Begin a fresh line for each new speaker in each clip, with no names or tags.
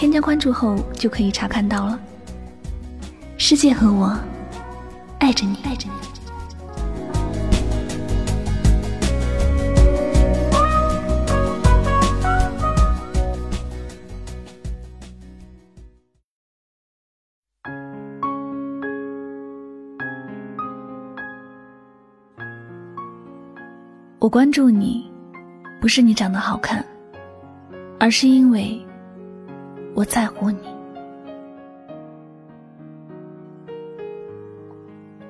添加关注后就可以查看到了。世界和我爱着你，爱着你。我关注你，不是你长得好看。而是因为我在乎你。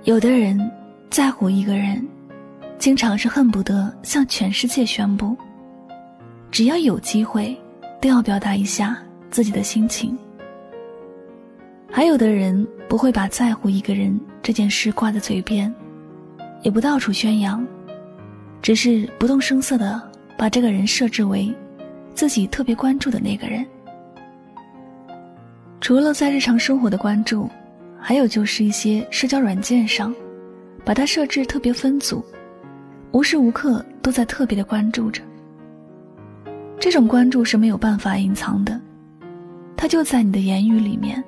有的人在乎一个人，经常是恨不得向全世界宣布，只要有机会，都要表达一下自己的心情。还有的人不会把在乎一个人这件事挂在嘴边，也不到处宣扬，只是不动声色的把这个人设置为。自己特别关注的那个人，除了在日常生活的关注，还有就是一些社交软件上，把它设置特别分组，无时无刻都在特别的关注着。这种关注是没有办法隐藏的，它就在你的言语里面，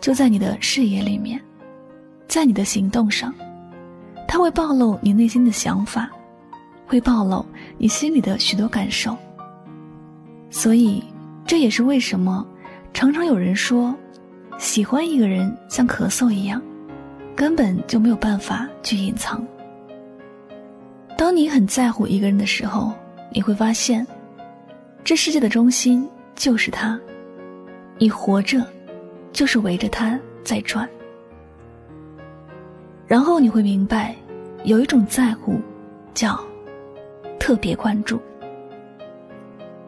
就在你的视野里面，在你的行动上，它会暴露你内心的想法，会暴露你心里的许多感受。所以，这也是为什么常常有人说，喜欢一个人像咳嗽一样，根本就没有办法去隐藏。当你很在乎一个人的时候，你会发现，这世界的中心就是他，你活着就是围着他在转。然后你会明白，有一种在乎，叫特别关注。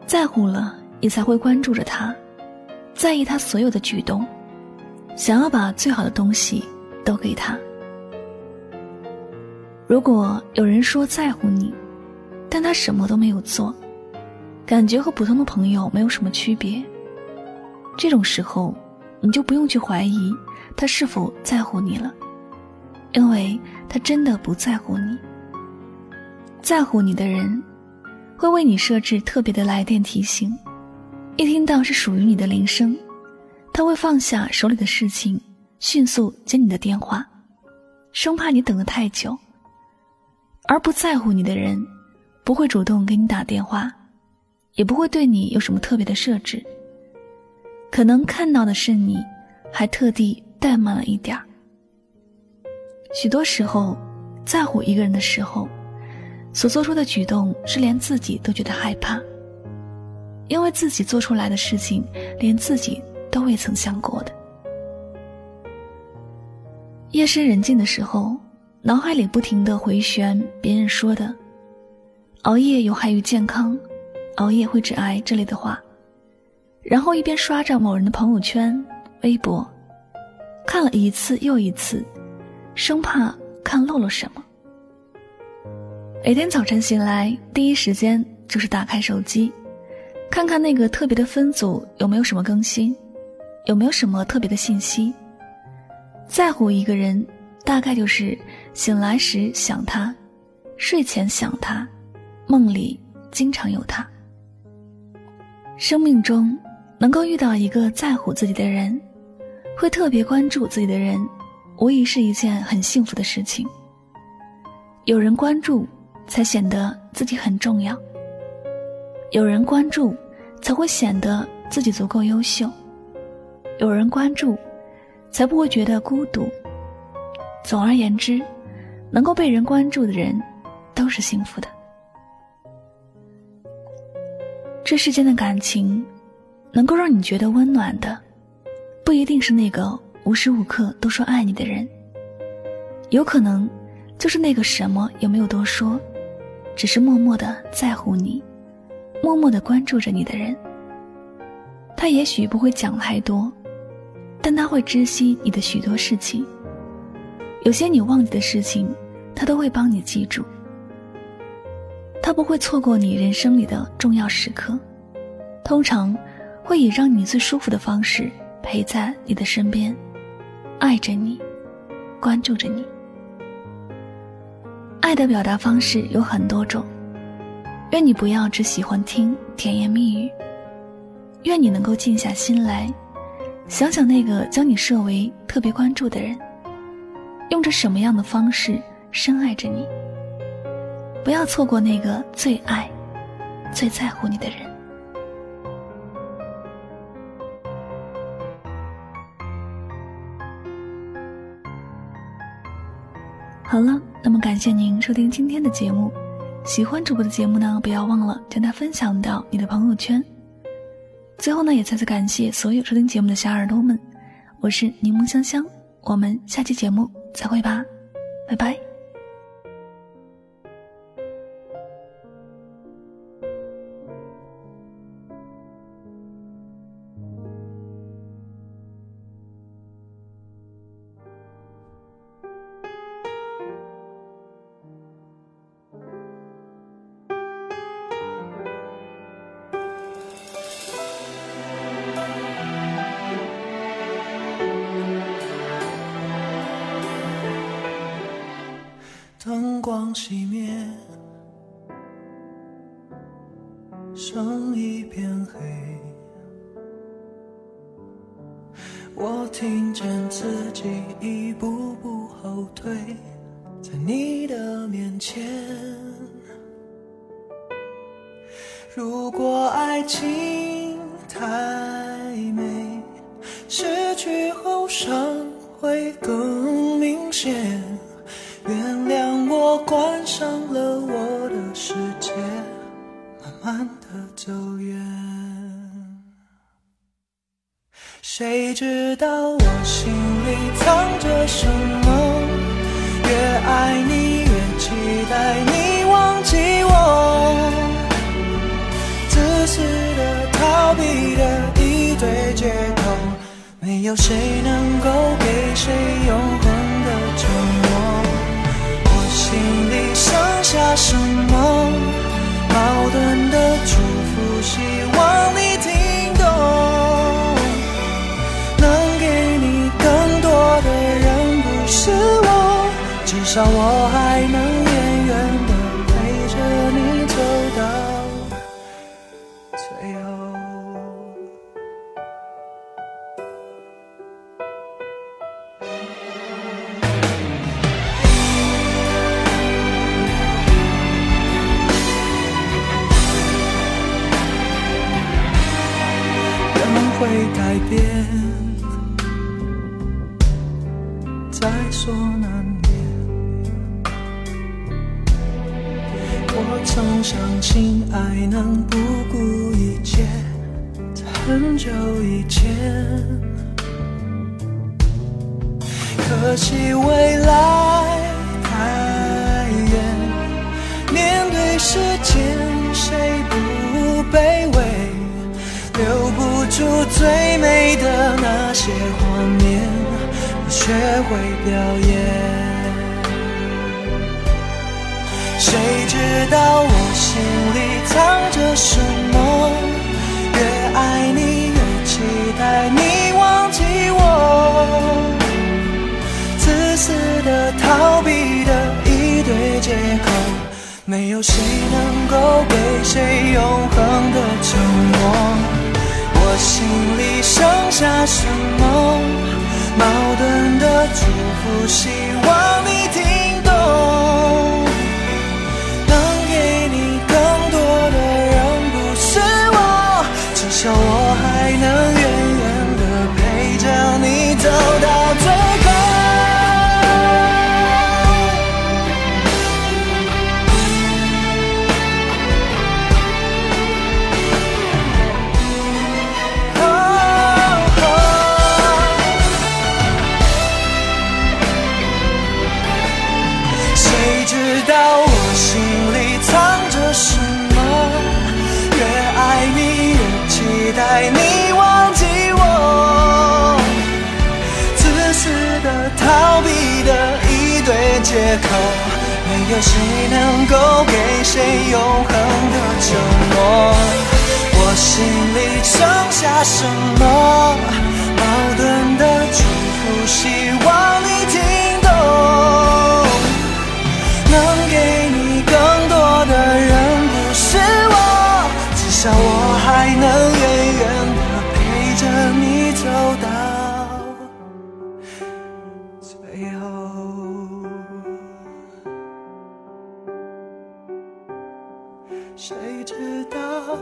在乎了，你才会关注着他，在意他所有的举动，想要把最好的东西都给他。如果有人说在乎你，但他什么都没有做，感觉和普通的朋友没有什么区别，这种时候，你就不用去怀疑他是否在乎你了，因为他真的不在乎你。在乎你的人。会为你设置特别的来电提醒，一听到是属于你的铃声，他会放下手里的事情，迅速接你的电话，生怕你等得太久。而不在乎你的人，不会主动给你打电话，也不会对你有什么特别的设置。可能看到的是你，还特地怠慢了一点儿。许多时候，在乎一个人的时候。所做出的举动是连自己都觉得害怕，因为自己做出来的事情连自己都未曾想过的。夜深人静的时候，脑海里不停的回旋别人说的“熬夜有害于健康，熬夜会致癌”之类的话，然后一边刷着某人的朋友圈、微博，看了一次又一次，生怕看漏了什么。每天早晨醒来，第一时间就是打开手机，看看那个特别的分组有没有什么更新，有没有什么特别的信息。在乎一个人，大概就是醒来时想他，睡前想他，梦里经常有他。生命中能够遇到一个在乎自己的人，会特别关注自己的人，无疑是一件很幸福的事情。有人关注。才显得自己很重要。有人关注，才会显得自己足够优秀。有人关注，才不会觉得孤独。总而言之，能够被人关注的人，都是幸福的。这世间的感情，能够让你觉得温暖的，不一定是那个无时无刻都说爱你的人，有可能就是那个什么也没有多说。只是默默的在乎你，默默的关注着你的人。他也许不会讲太多，但他会知悉你的许多事情。有些你忘记的事情，他都会帮你记住。他不会错过你人生里的重要时刻，通常会以让你最舒服的方式陪在你的身边，爱着你，关注着你。爱的表达方式有很多种，愿你不要只喜欢听甜言蜜语，愿你能够静下心来，想想那个将你设为特别关注的人，用着什么样的方式深爱着你。不要错过那个最爱、最在乎你的人。好了，那么感谢您收听今天的节目。喜欢主播的节目呢，不要忘了将它分享到你的朋友圈。最后呢，也再次感谢所有收听节目的小耳朵们。我是柠檬香香，我们下期节目再会吧，拜拜。
光熄灭，剩一片黑。我听见自己一步步后退，在你的面前。如果爱情太美，失去后伤会更关上了我的世界，慢慢的走远。谁知道我心里藏着什么？越爱你越期待你忘记我，自私的逃避的一堆借口，没有谁能够至少我还能远远的陪着你走到最后。人会改变，在所难免。曾相信爱能不顾一切，在很久以前。可惜未来太远，面对时间，谁不卑微？留不住最美的那些画面，不学会表演。谁知道我心里藏着什么？越爱你越期待你忘记我，自私的逃避的一堆借口，没有谁能够给谁永恒的承诺。我心里剩下什么？矛盾的祝福，希望你听有谁能够给谁永恒的承诺？我心里剩下什么矛盾的祝福？希望谁知道？